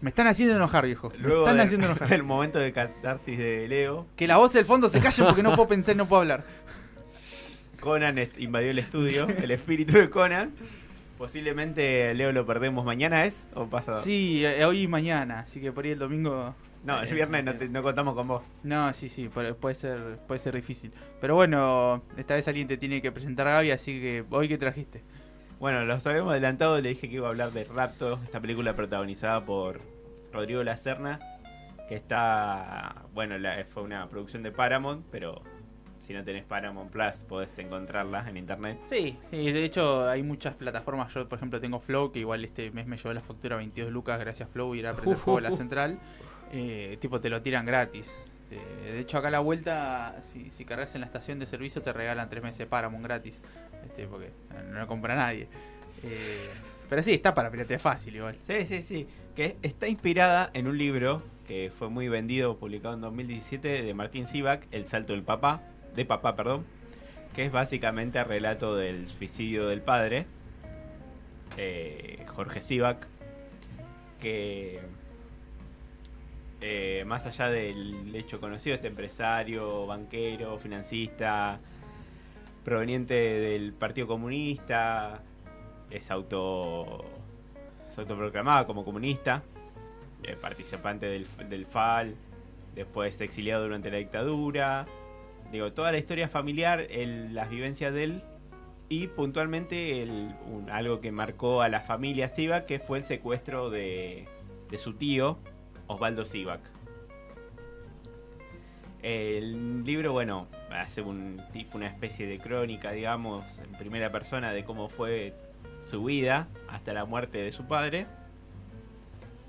Me están haciendo enojar, viejo. Me Luego están de- haciendo enojar. del momento de catarsis de Leo, Que la voz del fondo se calle porque no puedo pensar y no puedo hablar. Conan invadió el estudio, el espíritu de Conan. Posiblemente Leo lo perdemos mañana, ¿es? ¿O pasado? Sí, eh, hoy y mañana, así que por ahí el domingo. No, el eh, viernes no, te- no contamos con vos. No, sí, sí, pu- puede ser, puede ser difícil. Pero bueno, esta vez alguien te tiene que presentar a Gaby, así que hoy que trajiste. Bueno, los habíamos adelantado, le dije que iba a hablar de Rapto, esta película protagonizada por Rodrigo La Serna, que está, bueno, la- fue una producción de Paramount, pero si no tenés Paramount Plus podés encontrarla en internet. Sí, y de hecho hay muchas plataformas. Yo, por ejemplo, tengo Flow, que igual este mes me llevó la factura 22 lucas gracias a Flow y era a prender fuego la central. Eh, tipo, te lo tiran gratis. Este, de hecho, acá a la vuelta, si, cargas en la estación de servicio, te regalan tres meses de Paramount gratis. Este, porque no lo compra nadie. Eh, pero sí, está para piratear fácil igual. Sí, sí, sí, que está inspirada en un libro que fue muy vendido, publicado en 2017, de Martín Sivak, El salto del papá, de papá, perdón, que es básicamente el relato del suicidio del padre, eh, Jorge Sivak, que eh, más allá del hecho conocido, este empresario, banquero, financista, proveniente del Partido Comunista, es auto se autoproclamaba como comunista, eh, participante del, del FAL, después exiliado durante la dictadura. Digo, toda la historia familiar, las vivencias de él y puntualmente algo que marcó a la familia Sivak, que fue el secuestro de, de su tío, Osvaldo Sivak. El libro, bueno, hace un tipo, una especie de crónica, digamos, en primera persona de cómo fue su vida hasta la muerte de su padre.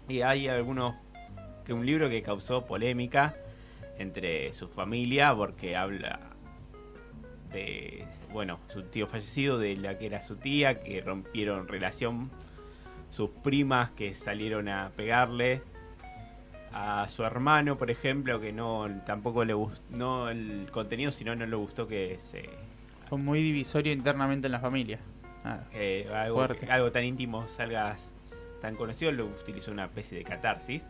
Y hay algunos que un libro que causó polémica entre su familia porque habla de bueno, su tío fallecido, de la que era su tía, que rompieron relación, sus primas que salieron a pegarle a su hermano, por ejemplo, que no tampoco le gustó no el contenido, sino no le gustó que se Fue muy divisorio internamente en la familia. Que algo, algo tan íntimo salga tan conocido, lo utilizó una especie de catarsis.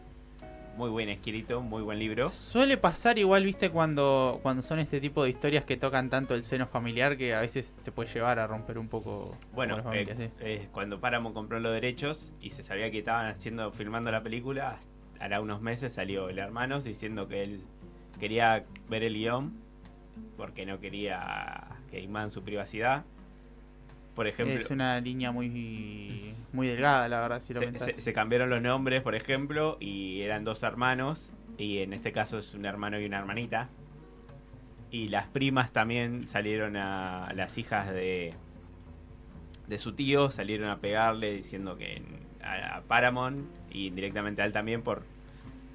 Muy buen escrito, muy buen libro. Suele pasar igual, viste, cuando, cuando son este tipo de historias que tocan tanto el seno familiar que a veces te puede llevar a romper un poco Bueno, eh, sí. eh, cuando Paramount compró los derechos y se sabía que estaban haciendo, filmando la película, hará unos meses salió el hermano diciendo que él quería ver el guion porque no quería que iman su privacidad. Por ejemplo, Es una línea muy muy delgada, la verdad, si lo se, pensás. se- se cambiaron los nombres, por ejemplo, y eran dos hermanos, y en este caso es un hermano y una hermanita. Y las primas también salieron a las hijas de, de su tío, salieron a pegarle diciendo que a, a Paramount y directamente a él también por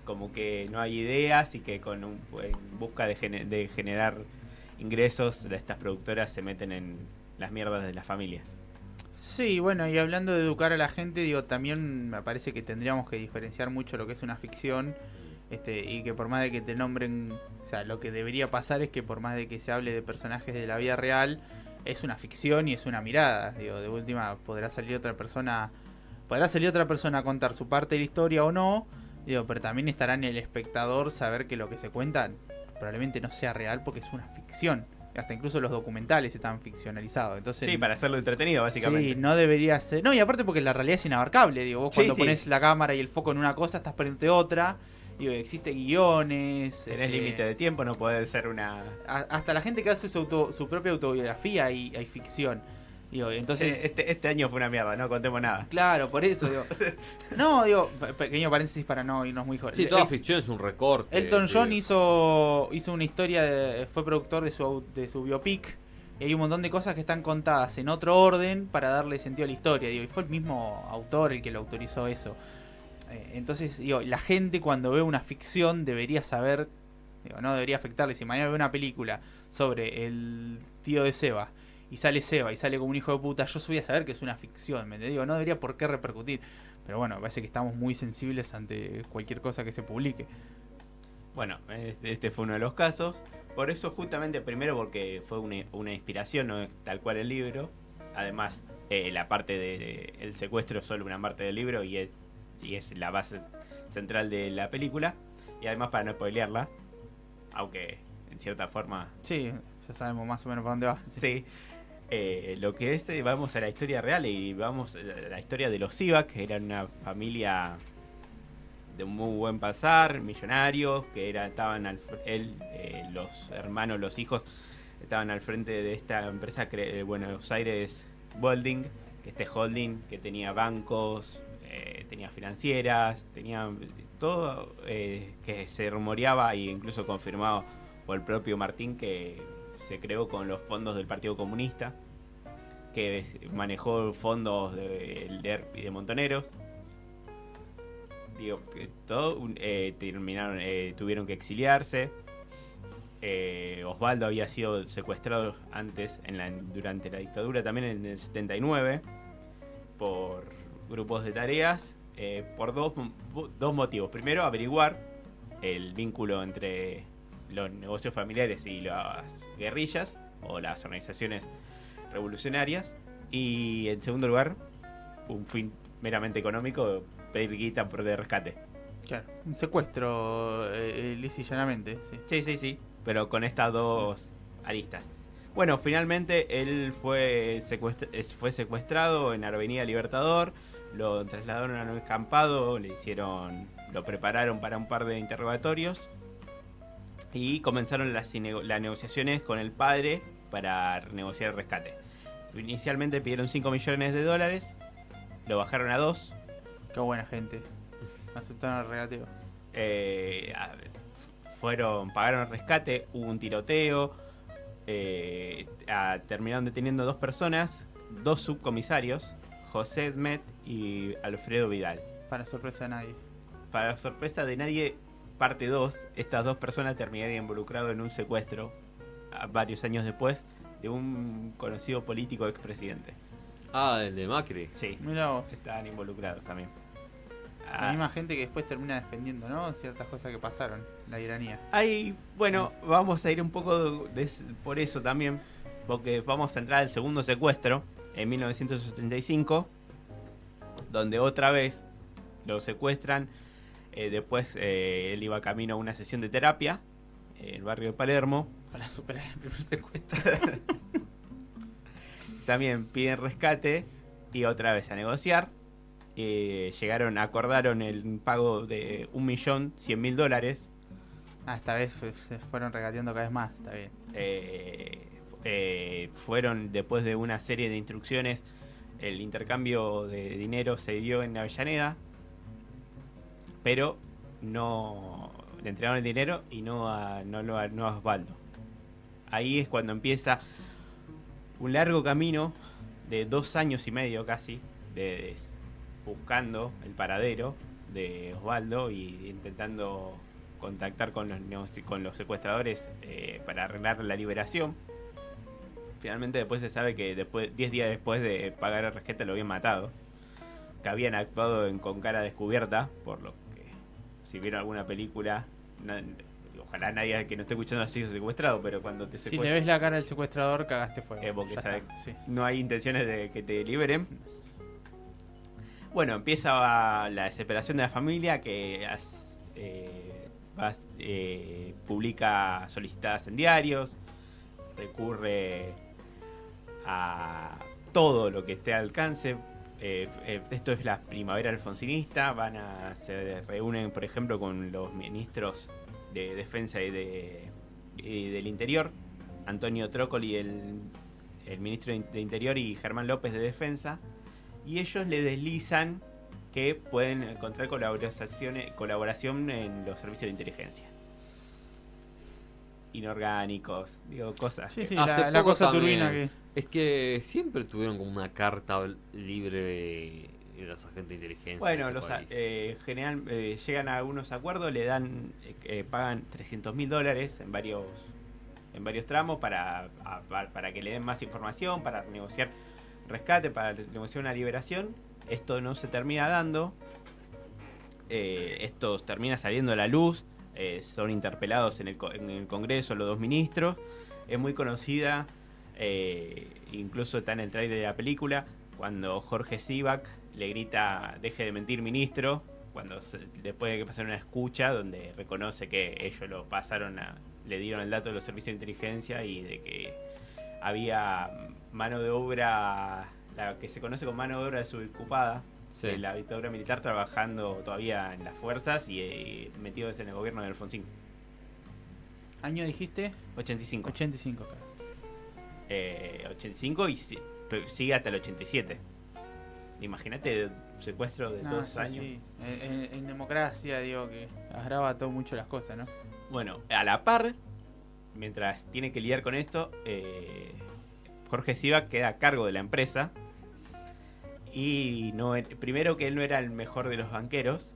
como que no hay ideas y que con un, en busca de, gene- de generar ingresos estas productoras se meten en las mierdas de las familias. Sí, bueno, y hablando de educar a la gente, digo, también me parece que tendríamos que diferenciar mucho lo que es una ficción este, y que por más de que te nombren, o sea, lo que debería pasar es que por más de que se hable de personajes de la vida real, es una ficción y es una mirada. Digo, de última podrá salir otra persona, podrá salir otra persona a contar su parte de la historia o no, digo, pero también estará en el espectador saber que lo que se cuenta probablemente no sea real porque es una ficción. Hasta incluso los documentales están ficcionalizados. Entonces, Sí, para hacerlo entretenido, básicamente. Sí, no debería ser. No, y aparte porque la realidad es inabarcable. Digo, vos Sí, cuando sí. pones la cámara y el foco en una cosa, estás perdiendo otra. Digo, existen guiones. Tenés este, límite de tiempo, no puede ser una... hasta la gente que hace su, auto- su propia autobiografía hay, hay ficción. Digo, entonces. este, este año fue una mierda, no contemos nada. Claro, por eso, digo. no, digo, pe- pequeño paréntesis para no irnos muy jóvenes. Sí, toda ficción es un recorte. Elton de- John hizo, hizo una historia, de- fue productor de su, de su biopic. Y hay un montón de cosas que están contadas en otro orden para darle sentido a la historia. Digo, y fue el mismo autor el que lo autorizó eso. Eh, entonces, digo, la gente cuando ve una ficción debería saber, digo, no debería afectarle. Si mañana ve una película sobre el tío de Seba y sale Seba y sale como un hijo de puta, yo voy a saber que es una ficción, ¿me? Digo, no debería por qué repercutir. Pero bueno, parece que estamos muy sensibles ante cualquier cosa que se publique. Bueno, este fue uno de los casos. Por eso justamente, primero porque fue una, una inspiración, no es tal cual el libro. Además, eh, la parte del secuestro es solo una parte del libro y, es- y es la base central de la película. Y además para no spoilearla, aunque en cierta forma Sí, ya sabemos más o menos para dónde va. Sí. Eh, lo que es, eh, vamos a la historia real y vamos a la historia de los Sivak, que eran una familia de muy buen pasar, millonarios, que era, estaban al, él, eh, los hermanos, los hijos, estaban al frente de esta empresa cre- eh, Buenos Aires Holding, este holding que tenía bancos, eh, tenía financieras, tenía todo eh, que se rumoreaba e incluso confirmado por el propio Martín que se creó con los fondos del Partido Comunista, que manejó fondos de, del y de Montoneros. Digo, que todo eh, terminaron, eh, tuvieron que exiliarse. Eh, Osvaldo había sido secuestrado antes, en la, durante la dictadura, también en el 79, por grupos de tareas, eh, por dos, dos motivos. Primero, averiguar el vínculo entre los negocios familiares y las guerrillas o las organizaciones revolucionarias. Y en segundo lugar, un fin meramente económico, pedir guita por de rescate. Claro, un secuestro, eh, eh, lisa y llanamente, sí. Sí, sí, sí, pero con estas dos aristas. Bueno, finalmente él fue, secuestra- es- fue secuestrado en Avenida Libertador, lo trasladaron a un escampado, le hicieron, lo prepararon para un par de interrogatorios y comenzaron las, las negociaciones con el padre para negociar el rescate. Inicialmente pidieron 5 millones de dólares, lo bajaron a 2, Qué buena gente. Aceptaron el regateo. eh, fueron pagaron el rescate, hubo un tiroteo, eh, a- terminaron deteniendo dos personas, dos subcomisarios, José Edmet y Alfredo Vidal. Para sorpresa de nadie. Para sorpresa de nadie, parte 2, estas dos personas terminaron involucradas en un secuestro a- varios años después de un conocido político expresidente. Ah, el de Macri. Sí, Mira vos. estaban involucrados también. La Ah, misma gente que después termina defendiendo, ¿no? Ciertas cosas que pasaron. La iranía. Hay, bueno, vamos a ir un poco de- por eso también, porque vamos a entrar al segundo secuestro en 1975, donde otra vez lo secuestran. Eh, después eh, él iba camino a una sesión de terapia en el barrio de Palermo. Para superar el primer secuestro. También piden rescate y otra vez a negociar. Eh, llegaron, acordaron el pago de un millón cien mil dólares Ah, esta vez se fueron regateando cada vez más. Está bien. eh, eh, fueron después de una serie de instrucciones, el intercambio de dinero se dio en Avellaneda, pero no le entregaron el dinero y no a, no, no a Osvaldo. Ahí es cuando empieza un largo camino de dos años y medio casi, de, buscando el paradero de Osvaldo y intentando contactar con los, con los secuestradores eh, para arreglar la liberación. Finalmente después se sabe que después 10 días después de pagar el rescate lo habían matado. Que habían actuado con cara descubierta, por lo si vieron alguna película, ojalá nadie que no esté escuchando ha sido secuestrado, pero cuando te Si le ves la cara del secuestrador, cagaste fuego. Eh, porque Ya sabe- está, sí. no hay intenciones de que te liberen. Bueno, empieza la desesperación de la familia que eh, vas- eh, publica solicitadas en diarios, recurre a todo lo que esté al alcance. Eh, eh, esto es la primavera alfonsinista, van a se reúnen, por ejemplo, con los ministros de defensa y, de, y del interior, Antonio Trócoli, el, el ministro de In- de Interior, y Germán López de Defensa, y ellos le deslizan que pueden encontrar colaboraciones, colaboración en los servicios de inteligencia. Inorgánicos, digo, cosas. Sí, que- sí, Hace la, cosa también. turbina que. Es que siempre tuvieron como una carta libre de de los agentes de inteligencia. Bueno, este los a- eh, general, eh, llegan a algunos acuerdos, le dan, eh, eh, pagan 300 mil dólares en varios, en varios tramos para, a- para que le den más información, para negociar rescate, para negociar una liberación. Esto no se termina dando. Esto termina saliendo a la luz. eh, son interpelados en el, en el Congreso los dos ministros. Es muy conocida, eh, incluso está en el trailer de la película, cuando Jorge Sivak le grita, deje de mentir ministro, cuando se- después de que pasaron una escucha donde reconoce que ellos lo pasaron a, le dieron el dato de los servicios de inteligencia y de que había mano de obra, la que se conoce como mano de obra desocupada, Sí. de la dictadura militar trabajando todavía en las fuerzas y eh, metidos en el gobierno de Alfonsín. ¿Año dijiste? 85. 85, claro. Eh, 85 y si- sigue hasta el 87. Imagínate secuestro de No, todos sí, años. sí. En, democracia, digo que agrava todo mucho las cosas, ¿no? Bueno, a la par, mientras tiene que lidiar con esto, eh, Jorge Siva queda a cargo de la empresa. Y no, er- primero que él no era el mejor de los banqueros.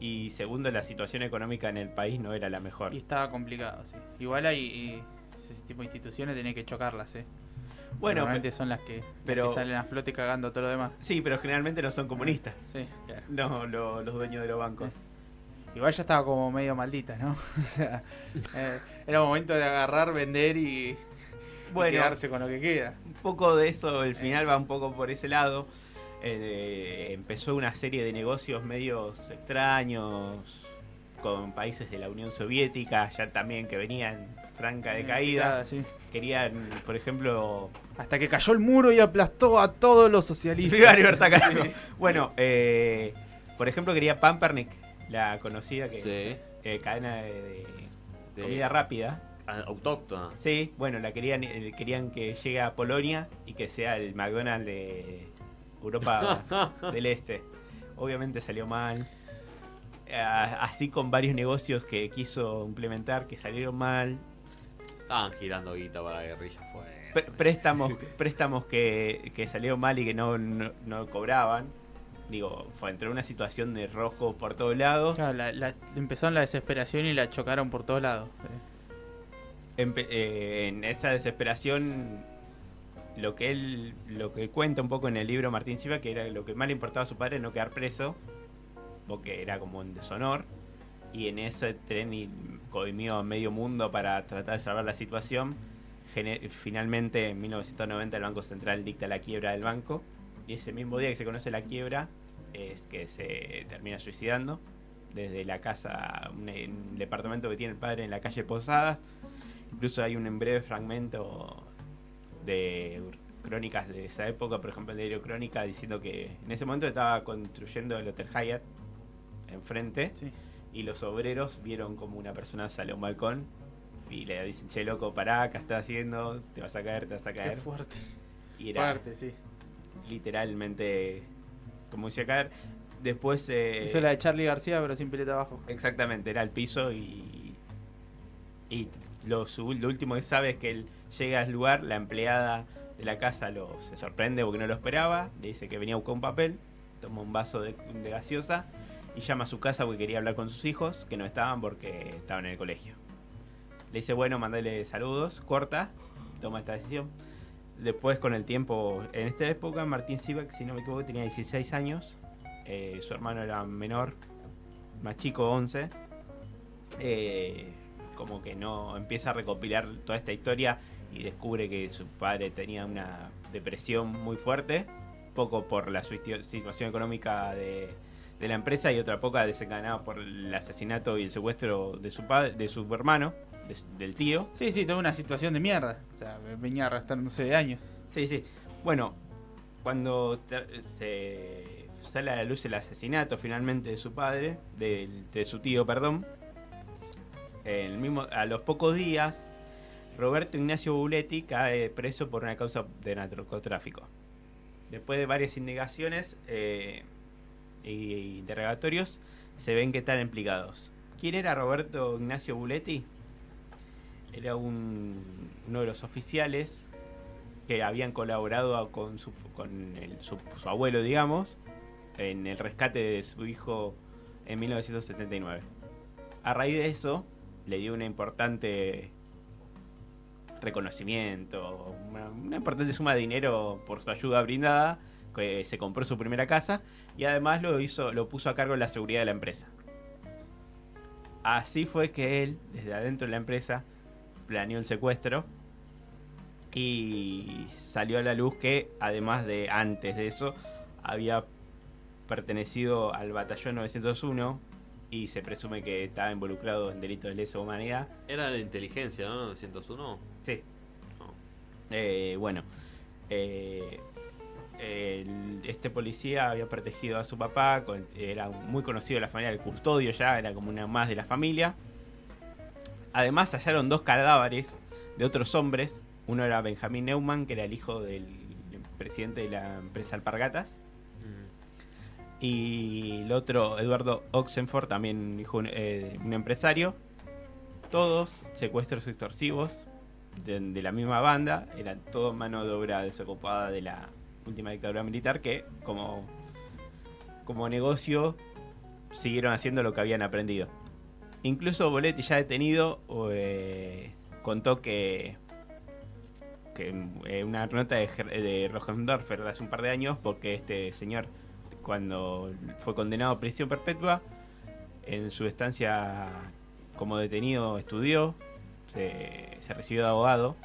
Y segundo, la situación económica en el país no era la mejor. Y estaba complicado, sí. Igual hay ese tipo de instituciones tenés que chocarlas, ¿eh? Bueno, Normalmente son las que, las pero- que salen a flote cagando todo lo demás. sí, pero generalmente no son comunistas. Sí, claro. No, lo- los dueños de los bancos. Igual ya estaba como medio maldita, ¿no? o sea, eh, era momento de agarrar, vender y, quedarse con lo que queda. un poco de eso, el final va un poco por ese lado. Eh, empezó una serie de negocios medios extraños con países de la Unión Soviética, ya también que venían franca de caída. Sí. Querían, por ejemplo, Hasta que cayó el muro y aplastó a todos los socialistas. Viva libertad, carajo. Bueno, eh, por ejemplo, quería Pampernick, la conocida que, Sí. eh, cadena de, de De- comida rápida. ah, autóctona. Sí, bueno, la querían, eh, querían que llegue a Polonia y que sea el McDonald's de Europa del Este. Obviamente salió mal. Así con varios negocios que quiso implementar que salieron mal. Estaban girando guita para la guerrilla. Fue. Préstamos préstamos que, que salieron mal y que no, no, no cobraban. Digo, fue entre una situación de rojo por todos lados. Claro, la- la- empezaron la desesperación y la chocaron por todos lados. Empe- eh, en esa desesperación lo que él lo que cuenta un poco en el libro Martín Silva que era lo que más le importaba a su padre no quedar preso porque era como un deshonor. Y en ese tren y coimió medio mundo para tratar de salvar la situación. Finalmente en 1990 el Banco Central dicta la quiebra del banco. Y ese mismo día que se conoce la quiebra es que se termina suicidando desde la casa un departamento que tiene el padre en la calle Posadas. Incluso hay un breve fragmento de crónicas de esa época, por ejemplo el diario Crónica, diciendo que en ese momento estaba construyendo el Hotel Hyatt enfrente Sí. y los obreros vieron como una persona sale a un balcón y le dicen, che loco, pará, acá estás haciendo, te vas a caer, te vas a Qué caer. fuerte. Y era Fuerte, sí. literalmente como decía caer. Después... eh, Hizo la de Charlie García, pero sin pileta abajo. Exactamente, era el piso y. Y lo, lo último que sabe es que él llega al lugar, la empleada de la casa lo, se sorprende porque no lo esperaba, le dice que venía a buscar un papel, toma un vaso de, de gaseosa y llama a su casa porque quería hablar con sus hijos, que no estaban porque estaban en el colegio. Le dice, bueno, mandale saludos, corta, toma esta decisión. Después, con el tiempo, en esta época, Martín Sivak, si no me equivoco, tenía 16 años. eh, su hermano era menor, más chico, 11. Eh, como que no empieza a recopilar toda esta historia y descubre que su padre tenía una depresión muy fuerte, poco por la situ- situación económica de, de la empresa y otra poca desencadenada por el asesinato y el secuestro de su padre, de su hermano, de del tío. Sí, sí, toda una situación de mierda. O sea, venía arrastrándose de años. Sí, sí. Bueno, cuando se sale a la luz el asesinato finalmente de su padre, de, su tío, perdón, el mismo, a los pocos días, Roberto Ignacio Buletti cae preso por una causa de narcotráfico. Después de varias indagaciones eh, y interrogatorios, se ven que están implicados. ¿Quién era Roberto Ignacio Buletti? Era un- uno de los oficiales que habían colaborado con su, con el- su, su abuelo, digamos, en el rescate de su hijo en 1979. A raíz de eso, le dio una importante reconocimiento, una importante suma de dinero por su ayuda brindada, que se compró su primera casa y además lo hizo, lo puso a cargo de la seguridad de la empresa. Así fue que él, desde adentro de la empresa, planeó el secuestro y salió a la luz que además de antes de eso había pertenecido al batallón 901 y se presume que estaba involucrado en delitos de lesa humanidad. Era de inteligencia, ¿no? 901. Sí. No. Eh, bueno, eh, el- este policía había protegido a su papá, con- era muy conocido de la familia, el custodio ya, era como una más de la familia. Además hallaron dos cadáveres de otros hombres. Uno era Benjamín Neumann, que era el hijo del presidente de la empresa Alpargatas. Mm. Y el otro, Eduardo Oxenford, también hijo eh, un empresario. Todos secuestros extorsivos de, de la misma banda. Eran todo mano de obra desocupada de la última dictadura militar que como, como negocio siguieron haciendo lo que habían aprendido. Incluso Boletti ya detenido eh, contó que que eh, una nota de, de Rogendorfer hace un par de años porque este señor cuando fue condenado a prisión perpetua en su estancia como detenido estudió se, se recibió de abogado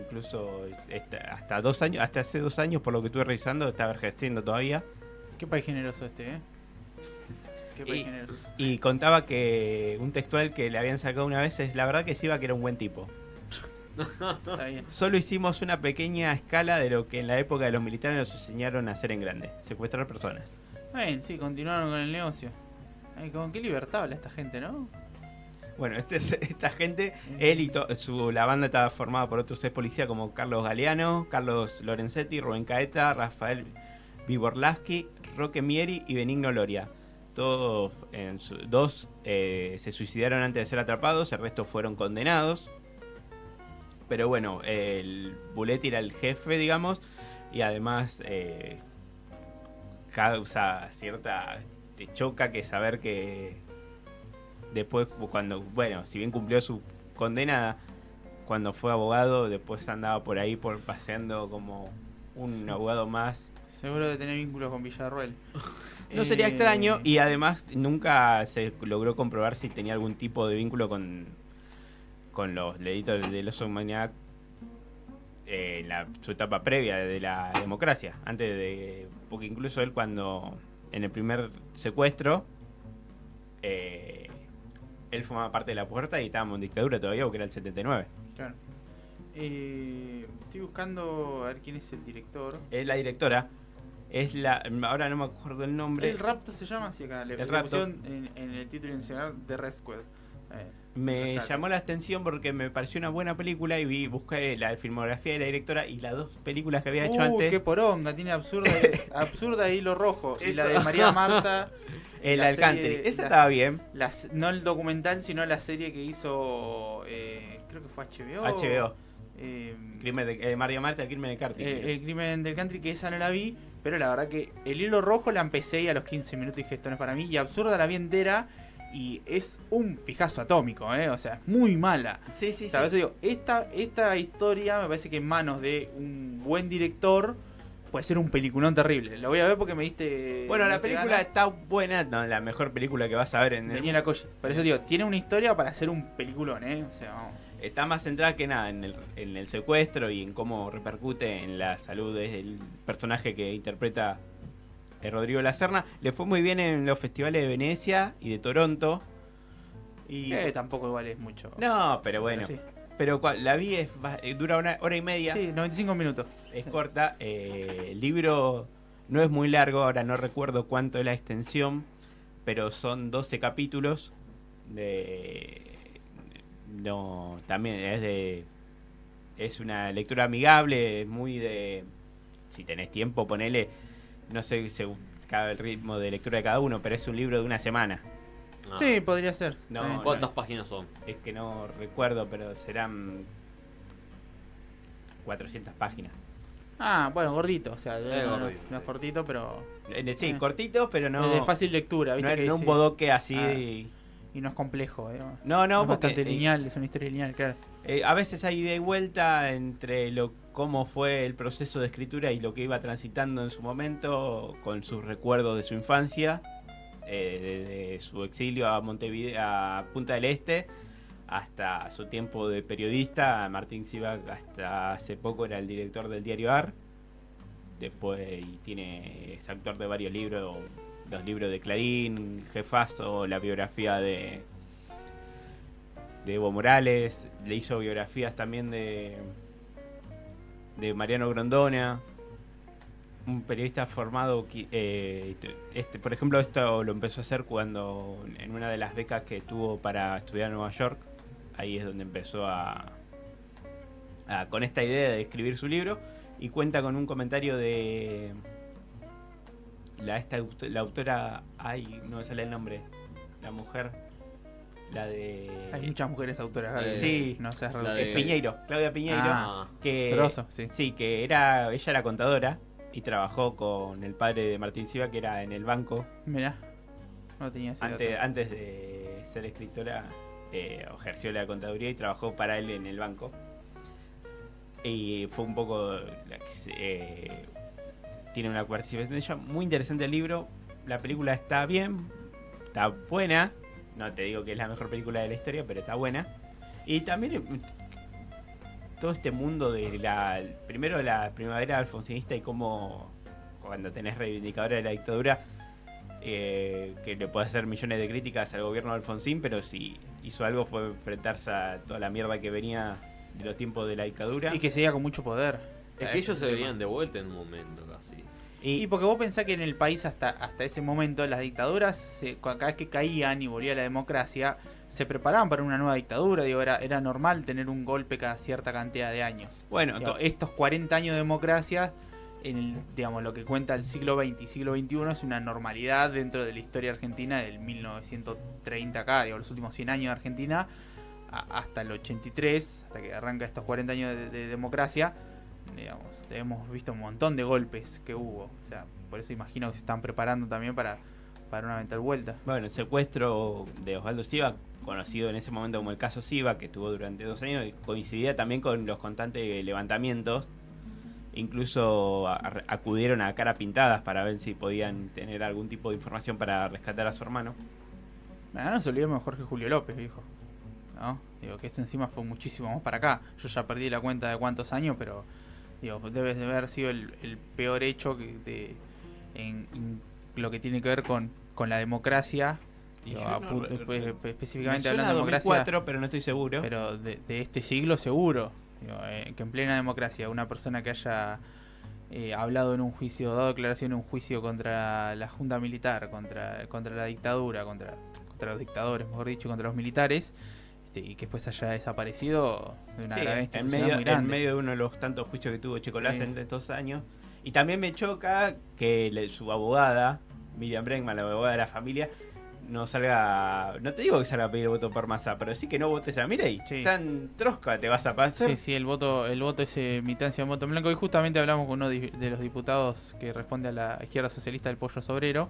incluso esta- hasta dos años hasta hace dos años por lo que estuve revisando estaba ejerciendo todavía Qué país generoso este, ¿eh? Qué país Y- generoso. y contaba que un textual que le habían sacado una vez es la verdad que sí iba que era un buen tipo Está bien. Solo hicimos una pequeña escala de lo que en la época de los militares nos enseñaron a hacer en grande, secuestrar personas. Bien, sí, continuaron con el negocio. Ay, con qué libertad habla esta gente, ¿no? Bueno, este es- esta gente, él y su, la banda estaba formada por otros tres policías como Carlos Galeano, Carlos Lorenzetti, Rubén Caeta, Rafael Viborlaski, Roque Mieri y Benigno Loria. Todos, dos eh, se suicidaron antes de ser atrapados, el resto fueron condenados. Pero bueno, el Buletti era el jefe, digamos, y además eh, causa cierta... te choca que saber que después cuando, bueno, si bien cumplió su condena, cuando fue abogado, después andaba por ahí por paseando como un abogado más. Seguro de tener vínculos con Villarruel. No sería Eh, extraño y además nunca se logró comprobar si tenía algún tipo de vínculo con, con los delitos de la humanidad eh, en la, su etapa previa de la democracia. Antes de. Porque incluso él, cuando. En el primer secuestro. eh, él formaba parte de la puerta y estábamos en dictadura todavía porque era el 79. Claro. Eh, estoy buscando a ver quién es el director. Es la directora. Es la. Ahora no me acuerdo el nombre. El rapto se llama así acá. Le, El le rapto. en, en el título inicial de Rescue. Me llamó la atención porque me pareció una buena película y vi, busqué la filmografía de la directora y las dos películas que había hecho Uh, antes. qué poronga, tiene absurda, absurda hilo rojo. Y la de. María Marta, El la Alcántara. Esa la- estaba bien. no el documental, sino la serie que hizo, eh, creo que fue HBO. HBO. Eh, Crimen de, eh, María Marta, el crimen de Carti. eh, el crimen del country, que esa no la vi, pero la verdad que el hilo rojo la empecé y a los 15 minutos dije esto no es para mí. Y absurda la vi entera y es un pijazo atómico, ¿eh? O sea, es muy mala. sí, sí, O sea, a sí. veces digo, esta, esta historia me parece que en manos de un buen director puede ser un peliculón terrible. Lo voy a ver porque me diste. Bueno, la película está buena, no, la mejor película que vas a ver en el Daniela Colle. Por eso digo, tiene una historia para hacer un peliculón, ¿eh? O sea, vamos. Está más centrada que nada en el, en el secuestro y en cómo repercute en la salud del personaje que interpreta eh, Rodrigo Lacerna. Le fue muy bien en los festivales de Venecia y de Toronto. Y Que tampoco igual es mucho. no, pero bueno. Pero Pero cua- la vi, es, eh, dura una hora y media, sí. sí, 95 minutos. es corta. eh, el libro no es muy largo, ahora no recuerdo cuánto es la extensión, pero son 12 capítulos. De, no, también es de. Es una lectura amigable, es muy de. Si tenés tiempo, ponele. No sé según cada el ritmo de lectura de cada uno, pero es un libro de una semana. Ah. Sí, podría ser. No. ¿Cuántas páginas son? Es que no recuerdo, pero serán 400 páginas. Ah, bueno, gordito. O sea, no, no- gordito, no es sí. cortito, pero. Eh, Sí, Eh. cortito, pero no. es de fácil lectura, ¿viste? es- que no un bodoque así. Ah. Y no es complejo, ¿eh? No, no, es porque bastante eh, lineal, es una historia lineal, claro. Eh, a veces hay ida y vuelta entre lo cómo fue el proceso de escritura y lo que iba transitando en su momento con sus recuerdos de su infancia, eh, desde su exilio a Montevideo, a Punta del Este, hasta su tiempo de periodista. Martín Sivak hasta hace poco era el director del diario AR. después es actor de varios libros, los libros de Clarín, Jefazo, la biografía de de Evo Morales, le hizo biografías también de de Mariano Grondona, un periodista formado, eh, este, por ejemplo, esto lo empezó a hacer cuando en una de las becas que tuvo para estudiar en Nueva York, ahí es donde empezó a, a- con esta idea de escribir su libro y cuenta con un comentario de la esta la autora, ay, no me sale el nombre, la mujer, la de Hay muchas mujeres autoras. Sí. Sí. No seas de- es Piñeiro, Claudia Piñeiro, Ah. que Grosso, sí. Sí, que era ella era contadora y trabajó con el padre de Martín Silva, que era en el banco. Mirá. No tenía ese Antes, dato. antes de ser escritora, eh, ejerció la contaduría y trabajó para él en el banco. Y fue un poco. eh, tiene una participación de ella. Muy interesante el libro. La película está bien, está buena. No te digo que es la mejor película de la historia, pero está buena. Y también eh, todo este mundo de la. Primero la primavera alfonsinista y cómo cuando tenés reivindicadora de la dictadura, eh, que le puede hacer millones de críticas al gobierno de Alfonsín, pero si hizo algo fue enfrentarse a toda la mierda que venía de los tiempos de la dictadura. Y que seguía con mucho poder. Es que ellos se venían de vuelta en un momento casi. Y porque vos pensás que en el país hasta, hasta ese momento las dictaduras, se- cada vez que caían y volvía la democracia, se preparaban para una nueva dictadura. Digo, era, era normal tener un golpe cada cierta cantidad de años. bueno, Digo, estos 40 años de democracia, en el, digamos, lo que cuenta el siglo XX y siglo XXI es una normalidad dentro de la historia argentina del 1930 acá, digo, los últimos 100 años de Argentina, a- hasta el 83, hasta que arranca estos 40 años de, de democracia, digamos, hemos visto un montón de golpes que hubo. O sea, por eso imagino que se están preparando también para, para una eventual vuelta. bueno, el secuestro de Osvaldo Siva, conocido en ese momento como el caso Siva, que tuvo durante dos años, coincidía también con los constantes levantamientos. Incluso acudieron a cara pintadas para ver si podían tener algún tipo de información para rescatar a su hermano. Ah, no nos olvidemos de Jorge Julio López, viejo. ¿No? Digo, que eso encima fue muchísimo más para acá. Yo ya perdí la cuenta de cuántos años, pero digo, debe de haber sido el, el peor hecho que de, en, en lo que tiene que ver con, con la democracia. Digo, a no específicamente hablando de democracia, 2004, pero no estoy seguro. pero de, de este siglo seguro. Digo, eh, que en plena democracia una persona que haya eh, hablado en un juicio, dado declaración en un juicio contra la junta militar, contra, contra la dictadura, contra, contra los dictadores, mejor dicho, contra los militares, este, y que después haya desaparecido de una Sí, en medio, muy en medio de uno de los tantos juicios que tuvo Checolás Sí. en estos años. Y también me choca que le- su abogada, Miriam Bregman, la abogada de la familia, no salga. No te digo que salga a pedir voto por masa, pero sí que no votes a Mirei. Sí. Tan trosca te vas a pasar. Sí, sí, el voto, el voto es eh, militancia en voto en blanco. Y justamente hablamos con uno de los diputados que responde a la izquierda socialista del Pollo Sobrero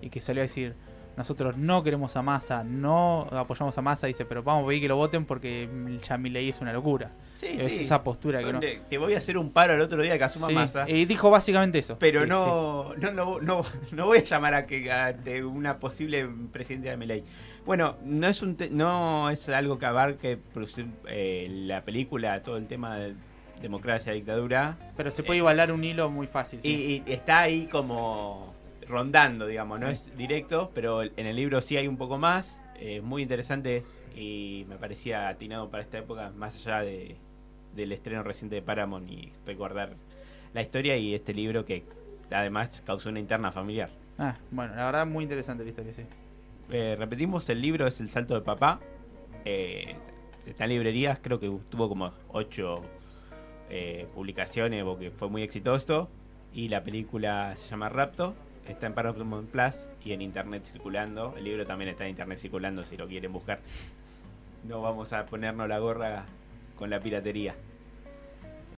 y que salió a decir, nosotros no queremos a Massa, no apoyamos a Massa, dice, pero vamos a pedir que lo voten porque ya mi ley es una locura. Sí, es sí. esa postura que no... Te voy a hacer un paro el otro día que asuma Sí, masa. Y dijo básicamente eso. Pero Sí, no, no, no, no, no voy a llamar a que a de una posible presidenta de Milei. Bueno, no es un te- no es algo que abarque producir, eh, la película, todo el tema de democracia, dictadura. Pero se puede igualar un hilo muy fácil. y está ahí como rondando, digamos, no es directo, pero en el libro sí hay un poco más. Es muy interesante y me parecía atinado para esta época, más allá de, del estreno reciente de Paramount y recordar la historia y este libro que además causó una interna familiar. Ah, bueno, la verdad muy interesante la historia, sí. Eh, repetimos, el libro es El Salto de Papá. Eh, está en librerías, creo que tuvo como ocho eh, publicaciones porque fue muy exitoso. Y la película se llama Rapto. Está en Paramount Plus y en internet circulando. El libro también está en internet circulando si lo quieren buscar. No vamos a ponernos la gorra con la piratería.